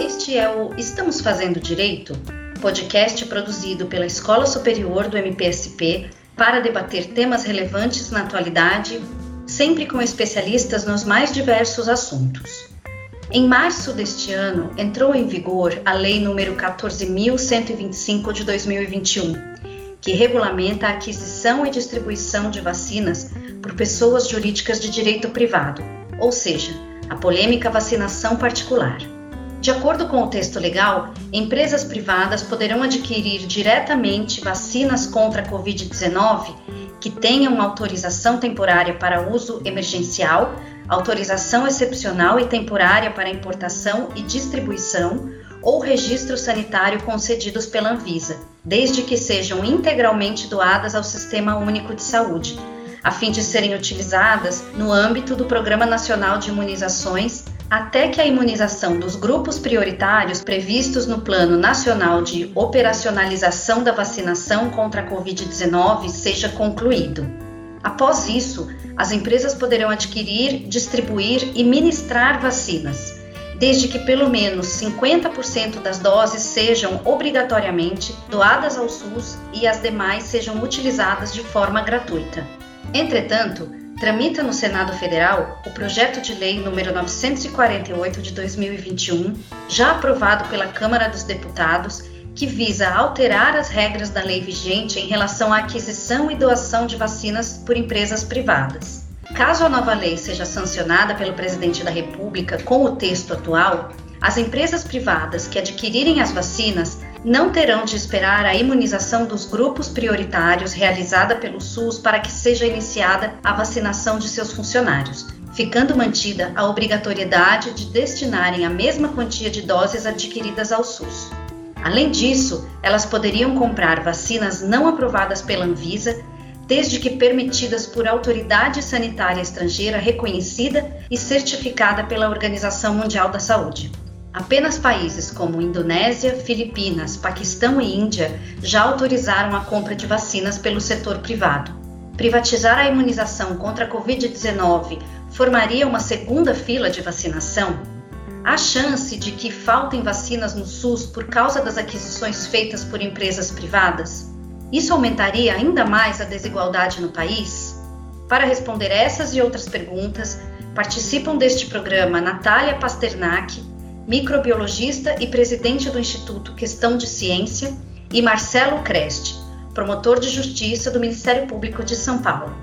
Este é o Estamos Fazendo Direito, podcast produzido pela Escola Superior do MPSP para debater temas relevantes na atualidade, sempre com especialistas nos mais diversos assuntos. Em março deste ano, entrou em vigor a Lei nº 14.125 de 2021, que regulamenta a aquisição e distribuição de vacinas por pessoas jurídicas de direito privado, ou seja, a polêmica vacinação particular. De acordo com o texto legal, empresas privadas poderão adquirir diretamente vacinas contra a Covid-19 que tenham autorização temporária para uso emergencial, autorização excepcional e temporária para importação e distribuição ou registro sanitário concedidos pela Anvisa, desde que sejam integralmente doadas ao Sistema Único de Saúde, a fim de serem utilizadas no âmbito do Programa Nacional de Imunizações até que a imunização dos grupos prioritários previstos no Plano Nacional de Operacionalização da Vacinação contra a Covid-19 seja concluído. Após isso, as empresas poderão adquirir, distribuir e ministrar vacinas, desde que pelo menos 50% das doses sejam obrigatoriamente doadas ao SUS e as demais sejam utilizadas de forma gratuita. Entretanto, tramita no Senado Federal o projeto de lei número 948 de 2021, já aprovado pela Câmara dos Deputados, que visa alterar as regras da lei vigente em relação à aquisição e doação de vacinas por empresas privadas. Caso a nova lei seja sancionada pelo presidente da República com o texto atual, as empresas privadas que adquirirem as vacinas não terão de esperar a imunização dos grupos prioritários realizada pelo SUS para que seja iniciada a vacinação de seus funcionários, ficando mantida a obrigatoriedade de destinarem a mesma quantia de doses adquiridas ao SUS. Além disso, elas poderiam comprar vacinas não aprovadas pela Anvisa, desde que permitidas por autoridade sanitária estrangeira reconhecida e certificada pela Organização Mundial da Saúde. Apenas países como Indonésia, Filipinas, Paquistão e Índia já autorizaram a compra de vacinas pelo setor privado. Privatizar a imunização contra a Covid-19 formaria uma segunda fila de vacinação? Há chance de que faltem vacinas no SUS por causa das aquisições feitas por empresas privadas? Isso aumentaria ainda mais a desigualdade no país? Para responder essas e outras perguntas, participam deste programa Natália Pasternak, microbiologista e presidente do Instituto Questão de Ciência, e Marcelo Creste, promotor de justiça do Ministério Público de São Paulo.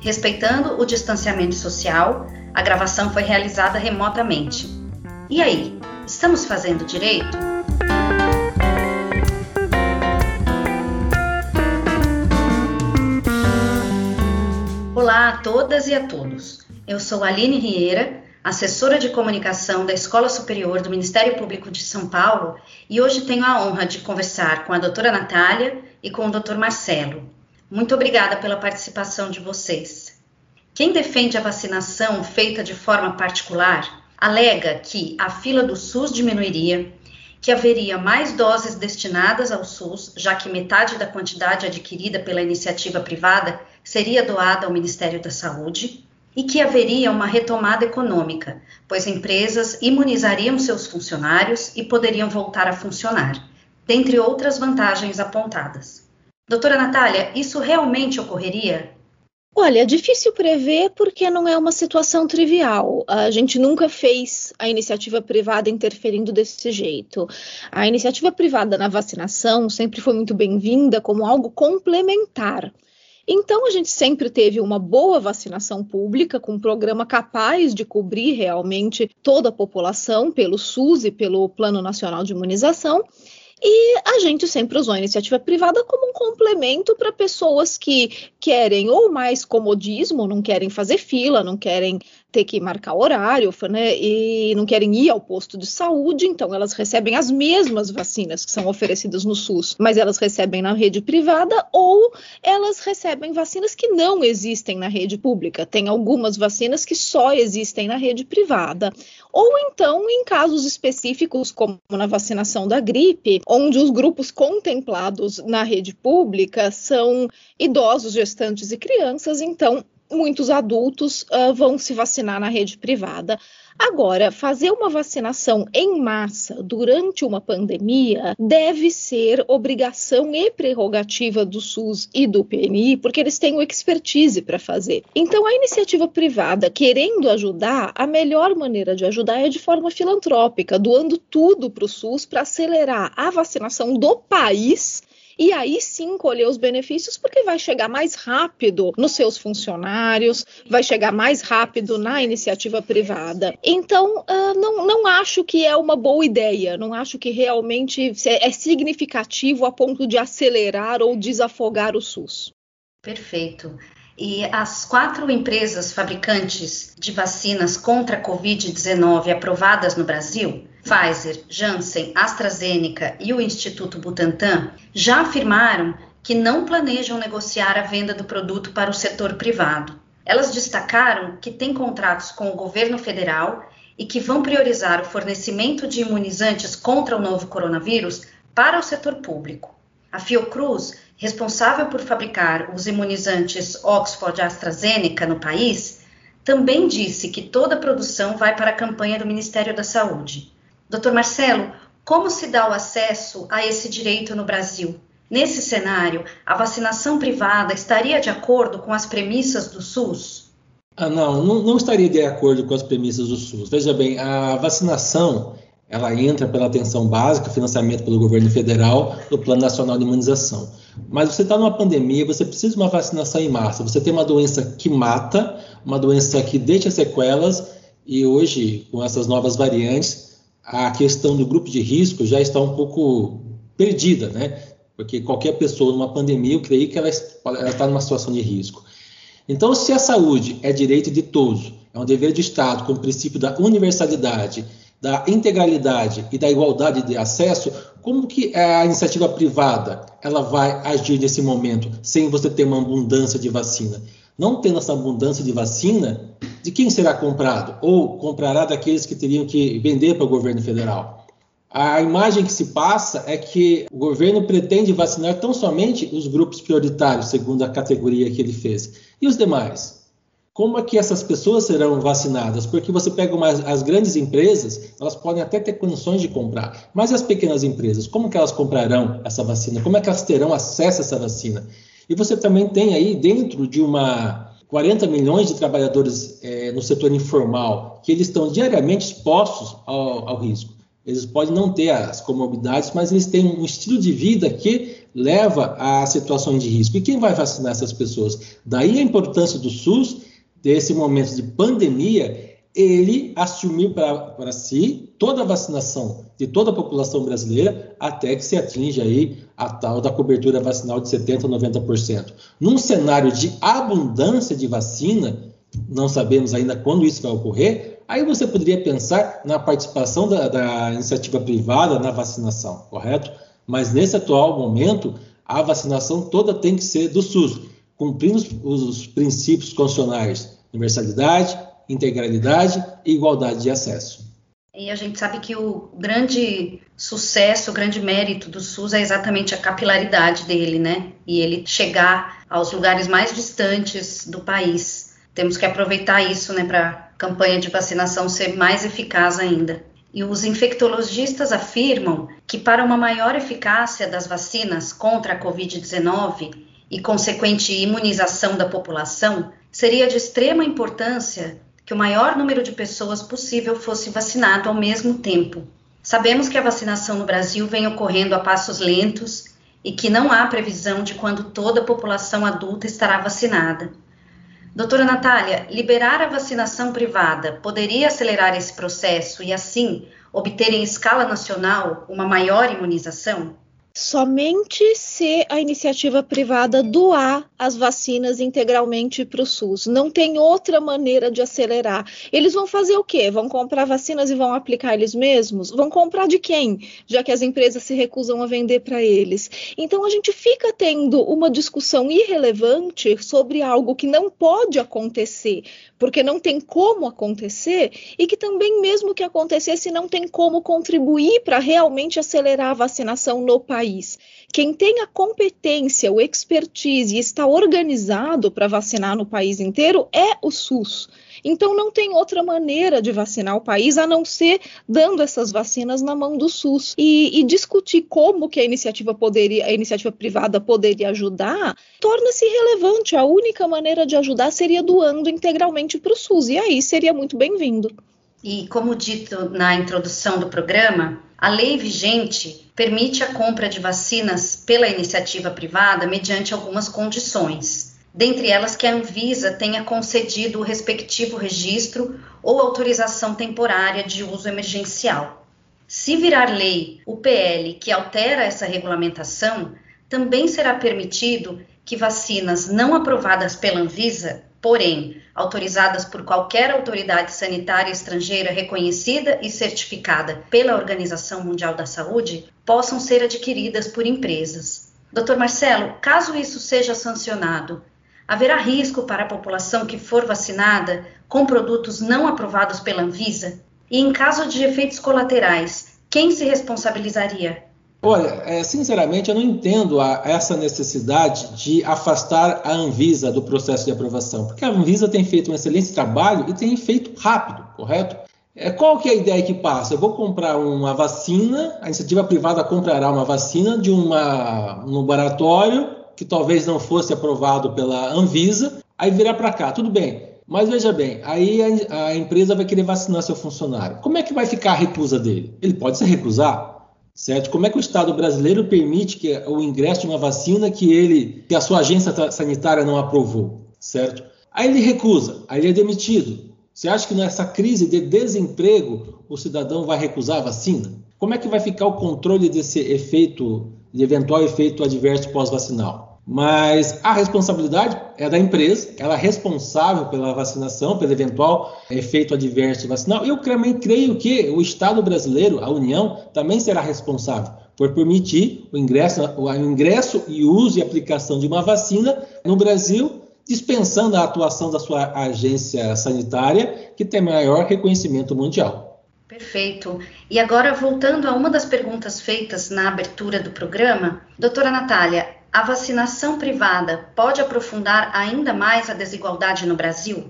Respeitando o distanciamento social, a gravação foi realizada remotamente. E aí, estamos fazendo direito? Olá a todas e a todos. Eu sou Aline Rieira assessora de comunicação da Escola Superior do Ministério Público de São Paulo, e hoje tenho a honra de conversar com a doutora Natália e com o doutor Marcelo. Muito obrigada pela participação de vocês. Quem defende a vacinação feita de forma particular alega que a fila do SUS diminuiria, que haveria mais doses destinadas ao SUS, já que metade da quantidade adquirida pela iniciativa privada seria doada ao Ministério da Saúde e que haveria uma retomada econômica, pois empresas imunizariam seus funcionários e poderiam voltar a funcionar, dentre outras vantagens apontadas. Doutora Natália, isso realmente ocorreria? Olha, é difícil prever porque não é uma situação trivial. A gente nunca fez a iniciativa privada interferindo desse jeito. A iniciativa privada na vacinação sempre foi muito bem-vinda como algo complementar. Então, a gente sempre teve uma boa vacinação pública, com um programa capaz de cobrir realmente toda a população pelo SUS e pelo Plano Nacional de Imunização. E a gente sempre usou a iniciativa privada como um complemento para pessoas que querem ou mais comodismo, não querem fazer fila, não querem ter que marcar horário, né, e não querem ir ao posto de saúde, então elas recebem as mesmas vacinas que são oferecidas no SUS, mas elas recebem na rede privada ou elas recebem vacinas que não existem na rede pública. Tem algumas vacinas que só existem na rede privada. Ou então em casos específicos, como na vacinação da gripe, onde os grupos contemplados na rede pública são idosos gestantes e crianças, então muitos adultos uh, vão se vacinar na rede privada. Agora, fazer uma vacinação em massa durante uma pandemia deve ser obrigação e prerrogativa do SUS e do PNI, porque eles têm o expertise para fazer. Então, a iniciativa privada, querendo ajudar, a melhor maneira de ajudar é de forma filantrópica, doando tudo para o SUS para acelerar a vacinação do país e aí sim colher os benefícios, porque vai chegar mais rápido nos seus funcionários, vai chegar mais rápido na iniciativa privada. Então, uh, não, não acho que é uma boa ideia, não acho que realmente é significativo a ponto de acelerar ou desafogar o SUS. Perfeito. E as quatro empresas fabricantes de vacinas contra a Covid-19 aprovadas no Brasil, Pfizer, Janssen, AstraZeneca e o Instituto Butantan, já afirmaram que não planejam negociar a venda do produto para o setor privado. Elas destacaram que têm contratos com o governo federal e que vão priorizar o fornecimento de imunizantes contra o novo coronavírus para o setor público. A Fiocruz responsável por fabricar os imunizantes Oxford AstraZeneca no país, também disse que toda a produção vai para a campanha do Ministério da Saúde. Dr. Marcelo, como se dá o acesso a esse direito no Brasil? Nesse cenário, a vacinação privada estaria de acordo com as premissas do SUS? Ah, não, não, não estaria de acordo com as premissas do SUS. Veja bem, a vacinação ela entra pela atenção básica, financiamento pelo governo federal, do Plano Nacional de Imunização. Mas você está numa pandemia, você precisa de uma vacinação em massa. Você tem uma doença que mata, uma doença que deixa sequelas, e hoje, com essas novas variantes, a questão do grupo de risco já está um pouco perdida, né? Porque qualquer pessoa numa pandemia, eu creio que ela, está numa situação de risco. Então, se a saúde é direito de todos, é um dever de Estado, com o princípio da universalidade, da integralidade e da igualdade de acesso, como que a iniciativa privada ela vai agir nesse momento sem você ter uma abundância de vacina? Não tendo essa abundância de vacina, de quem será comprado? Ou comprará daqueles que teriam que vender para o governo federal? A imagem que se passa é que o governo pretende vacinar tão somente os grupos prioritários, segundo a categoria que ele fez. E os demais? Como é que essas pessoas serão vacinadas? Porque você pega uma, as grandes empresas, elas podem até ter condições de comprar, mas as pequenas empresas, como que elas comprarão essa vacina? Como é que elas terão acesso a essa vacina? E você também tem aí dentro de uma 40 milhões de trabalhadores é, no setor informal que eles estão diariamente expostos ao, ao risco. Eles podem não ter as comorbidades, mas eles têm um estilo de vida que leva a situações de risco. E quem vai vacinar essas pessoas? Daí a importância do SUS desse momento de pandemia, ele assumir para si toda a vacinação de toda a população brasileira até que se atinja aí a tal da cobertura vacinal de 70% a 90%. Num cenário de abundância de vacina, não sabemos ainda quando isso vai ocorrer, aí você poderia pensar na participação da, da iniciativa privada na vacinação, correto? Mas nesse atual momento, a vacinação toda tem que ser do SUS, cumprindo os, os princípios constitucionais universalidade, integralidade e igualdade de acesso. E a gente sabe que o grande sucesso, o grande mérito do SUS é exatamente a capilaridade dele, né? E ele chegar aos lugares mais distantes do país. Temos que aproveitar isso, né, para a campanha de vacinação ser mais eficaz ainda. E os infectologistas afirmam que para uma maior eficácia das vacinas contra a Covid-19 e consequente imunização da população, seria de extrema importância que o maior número de pessoas possível fosse vacinado ao mesmo tempo. Sabemos que a vacinação no Brasil vem ocorrendo a passos lentos e que não há previsão de quando toda a população adulta estará vacinada. Doutora Natália, liberar a vacinação privada poderia acelerar esse processo e, assim, obter em escala nacional uma maior imunização? Somente se a iniciativa privada doar as vacinas integralmente para o SUS. Não tem outra maneira de acelerar. Eles vão fazer o quê? Vão comprar vacinas e vão aplicar eles mesmos? Vão comprar de quem? Já que as empresas se recusam a vender para eles. Então a gente fica tendo uma discussão irrelevante sobre algo que não pode acontecer, porque não tem como acontecer, e que também, mesmo que acontecesse, não tem como contribuir para realmente acelerar a vacinação no país país. Quem tem a competência, o expertise e está organizado para vacinar no país inteiro é o SUS. Então não tem outra maneira de vacinar o país a não ser dando essas vacinas na mão do SUS. E, e discutir como que a iniciativa poderia, a iniciativa privada poderia ajudar, torna-se relevante. A única maneira de ajudar seria doando integralmente para o SUS. E aí seria muito bem-vindo. E como dito na introdução do programa, a lei vigente permite a compra de vacinas pela iniciativa privada mediante algumas condições dentre elas que a Anvisa tenha concedido o respectivo registro ou autorização temporária de uso emergencial. Se virar lei o PL que altera essa regulamentação, também será permitido que vacinas não aprovadas pela Anvisa, porém autorizadas por qualquer autoridade sanitária estrangeira reconhecida e certificada pela Organização Mundial da Saúde, possam ser adquiridas por empresas. Dr. Marcelo, caso isso seja sancionado, Haverá risco para a população que for vacinada com produtos não aprovados pela Anvisa? E em caso de efeitos colaterais, quem se responsabilizaria? Olha, é, sinceramente, eu não entendo a, essa necessidade de afastar a Anvisa do processo de aprovação, porque a Anvisa tem feito um excelente trabalho e tem feito rápido, correto? É, qual que é a ideia que passa? Eu vou comprar uma vacina, a iniciativa privada comprará uma vacina de uma, um laboratório que talvez não fosse aprovado pela Anvisa, aí virar para cá, tudo bem. Mas veja bem, aí a, a, empresa vai querer vacinar seu funcionário. Como é que vai ficar a recusa dele? Ele pode se recusar, certo? Como é que o Estado brasileiro permite que o ingresso de uma vacina que ele, que a sua agência sanitária não aprovou, certo? Aí ele recusa, aí ele é demitido. Você acha que nessa crise de desemprego o cidadão vai recusar a vacina? Como é que vai ficar o controle desse efeito de eventual efeito adverso pós-vacinal. Mas a responsabilidade é da empresa, ela é responsável pela vacinação, pelo eventual efeito adverso vacinal. E eu também creio que o Estado brasileiro, a União, também será responsável por permitir o ingresso, o ingresso e uso e aplicação de uma vacina no Brasil, dispensando a atuação da sua agência sanitária, que tem maior reconhecimento mundial. Perfeito. E agora, voltando a uma das perguntas feitas na abertura do programa, doutora Natália, a vacinação privada pode aprofundar ainda mais a desigualdade no Brasil?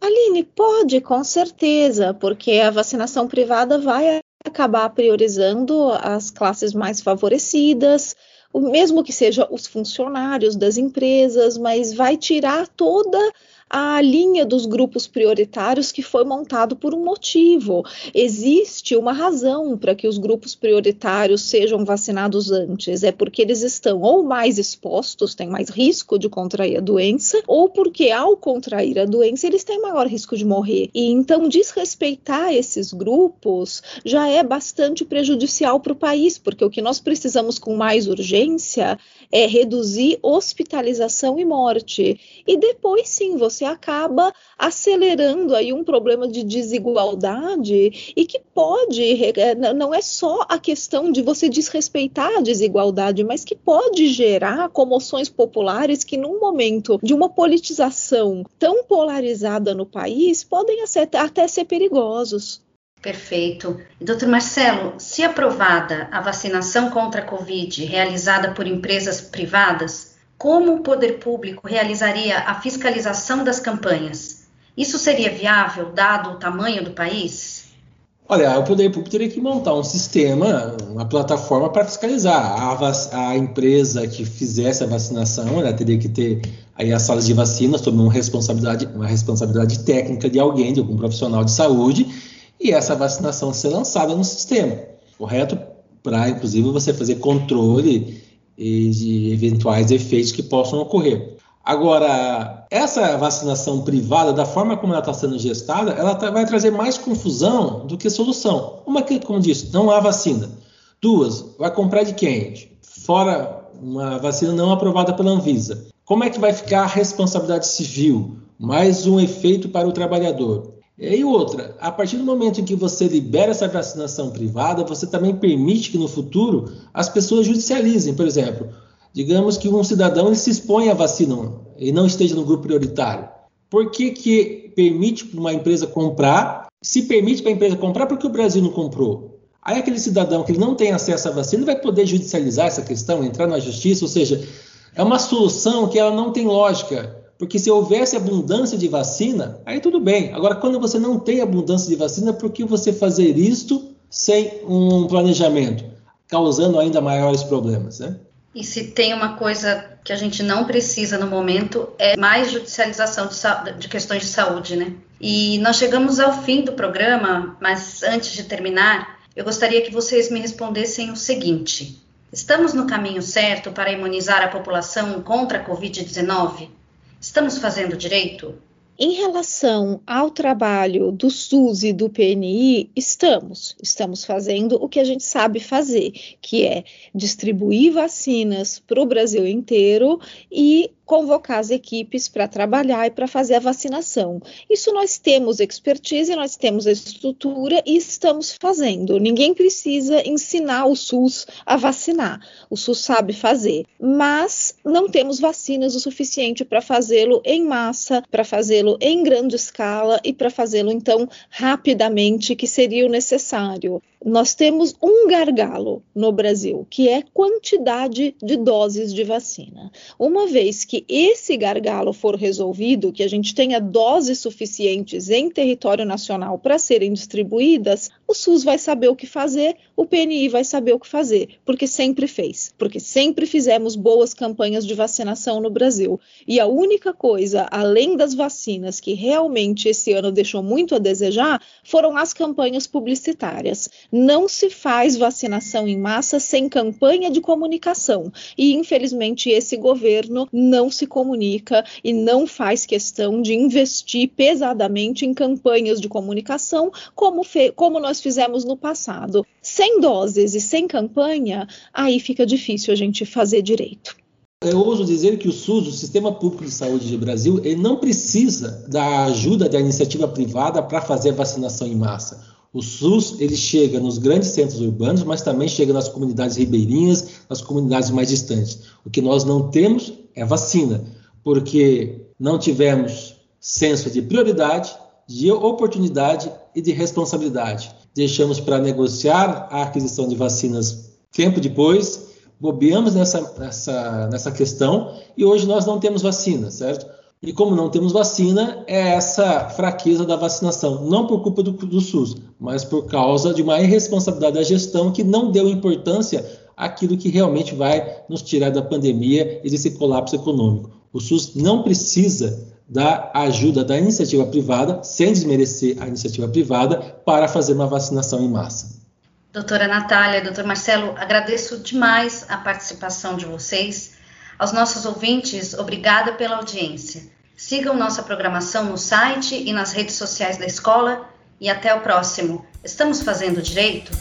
Aline, pode, com certeza, porque a vacinação privada vai acabar priorizando as classes mais favorecidas, mesmo que sejam os funcionários das empresas, mas vai tirar toda a linha dos grupos prioritários que foi montado por um motivo. Existe uma razão para que os grupos prioritários sejam vacinados antes, é porque eles estão ou mais expostos, têm mais risco de contrair a doença, ou porque ao contrair a doença eles têm maior risco de morrer. E então desrespeitar esses grupos já é bastante prejudicial para o país, porque o que nós precisamos com mais urgência é reduzir hospitalização e morte. E depois sim, você acaba acelerando aí um problema de desigualdade e que pode, é, não é só a questão de você desrespeitar a desigualdade, mas que pode gerar comoções populares que num momento de uma politização tão polarizada no país podem até ser perigosos. Perfeito. doutor Marcelo, se aprovada a vacinação contra a Covid realizada por empresas privadas, como o poder público realizaria a fiscalização das campanhas? Isso seria viável, dado o tamanho do país? Olha, o poder público teria que montar um sistema, uma plataforma para fiscalizar. A, a, empresa que fizesse a vacinação, ela teria que ter aí as salas de vacina sob uma responsabilidade, uma responsabilidade técnica de alguém, de algum profissional de saúde, e essa vacinação ser lançada no sistema, correto? Para, inclusive, você fazer controle de eventuais efeitos que possam ocorrer. Agora, essa vacinação privada, da forma como ela está sendo gestada, ela tá, vai trazer mais confusão do que solução. Uma que, como disse, não há vacina. Duas, vai comprar de quem? Fora uma vacina não aprovada pela Anvisa. Como é que vai ficar a responsabilidade civil? Mais um efeito para o trabalhador. E outra, a partir do momento em que você libera essa vacinação privada, você também permite que no futuro as pessoas judicializem. Por exemplo, digamos que um cidadão se expõe à vacina e não esteja no grupo prioritário. Por que, que permite para uma empresa comprar? Se permite para a empresa comprar, porque o Brasil não comprou? Aí aquele cidadão que não tem acesso à vacina vai poder judicializar essa questão, entrar na justiça, ou seja, é uma solução que ela não tem lógica. Porque se houvesse abundância de vacina, aí tudo bem. Agora, quando você não tem abundância de vacina, por que você fazer isto sem um planejamento, causando ainda maiores problemas, né? E se tem uma coisa que a gente não precisa no momento é mais judicialização de, de, questões de saúde, né? E nós chegamos ao fim do programa, mas antes de terminar, eu gostaria que vocês me respondessem o seguinte: estamos no caminho certo para imunizar a população contra a Covid-19? Estamos fazendo direito? Em relação ao trabalho do SUS e do PNI, estamos. Estamos fazendo o que a gente sabe fazer, que é distribuir vacinas para o Brasil inteiro e convocar as equipes para trabalhar e para fazer a vacinação. Isso nós temos expertise, nós temos a estrutura e estamos fazendo. Ninguém precisa ensinar o SUS a vacinar. O SUS sabe fazer, mas não temos vacinas o suficiente para fazê-lo em massa, para fazê-lo em grande escala e para fazê-lo então rapidamente, que seria o necessário nós temos um gargalo no Brasil, que é quantidade de doses de vacina. Uma vez que esse gargalo for resolvido, que a gente tenha doses suficientes em território nacional para serem distribuídas, o SUS vai saber o que fazer, o PNI vai saber o que fazer, porque sempre fez, porque sempre fizemos boas campanhas de vacinação no Brasil. E a única coisa, além das vacinas, que realmente esse ano deixou muito a desejar, foram as campanhas publicitárias não se faz vacinação em massa sem campanha de comunicação. E, infelizmente, esse governo não se comunica e não faz questão de investir pesadamente em campanhas de comunicação, como, como nós fizemos no passado. Sem doses e sem campanha, aí fica difícil a gente fazer direito. Eu ouso dizer que o SUS, o Sistema Público de Saúde do Brasil, ele não precisa da ajuda da iniciativa privada para fazer vacinação em massa. O SUS ele chega nos grandes centros urbanos, mas também chega nas comunidades ribeirinhas, nas comunidades mais distantes. O que nós não temos é vacina, porque não tivemos senso de prioridade, de oportunidade e de responsabilidade. Deixamos para negociar a aquisição de vacinas tempo depois, bobeamos nessa, nessa, nessa questão e hoje nós não temos vacina, certo? E como não temos vacina, é essa fraqueza da vacinação, não por culpa do, do SUS, mas por causa de uma irresponsabilidade da gestão que não deu importância àquilo que realmente vai nos tirar da pandemia e desse colapso econômico. O SUS não precisa da ajuda da iniciativa privada, sem desmerecer a iniciativa privada, para fazer uma vacinação em massa. Doutora Natália, doutor Marcelo, agradeço demais a participação de vocês. Aos nossos ouvintes, obrigada pela audiência. Sigam nossa programação no site e nas redes sociais da escola e até o próximo. Estamos fazendo direito?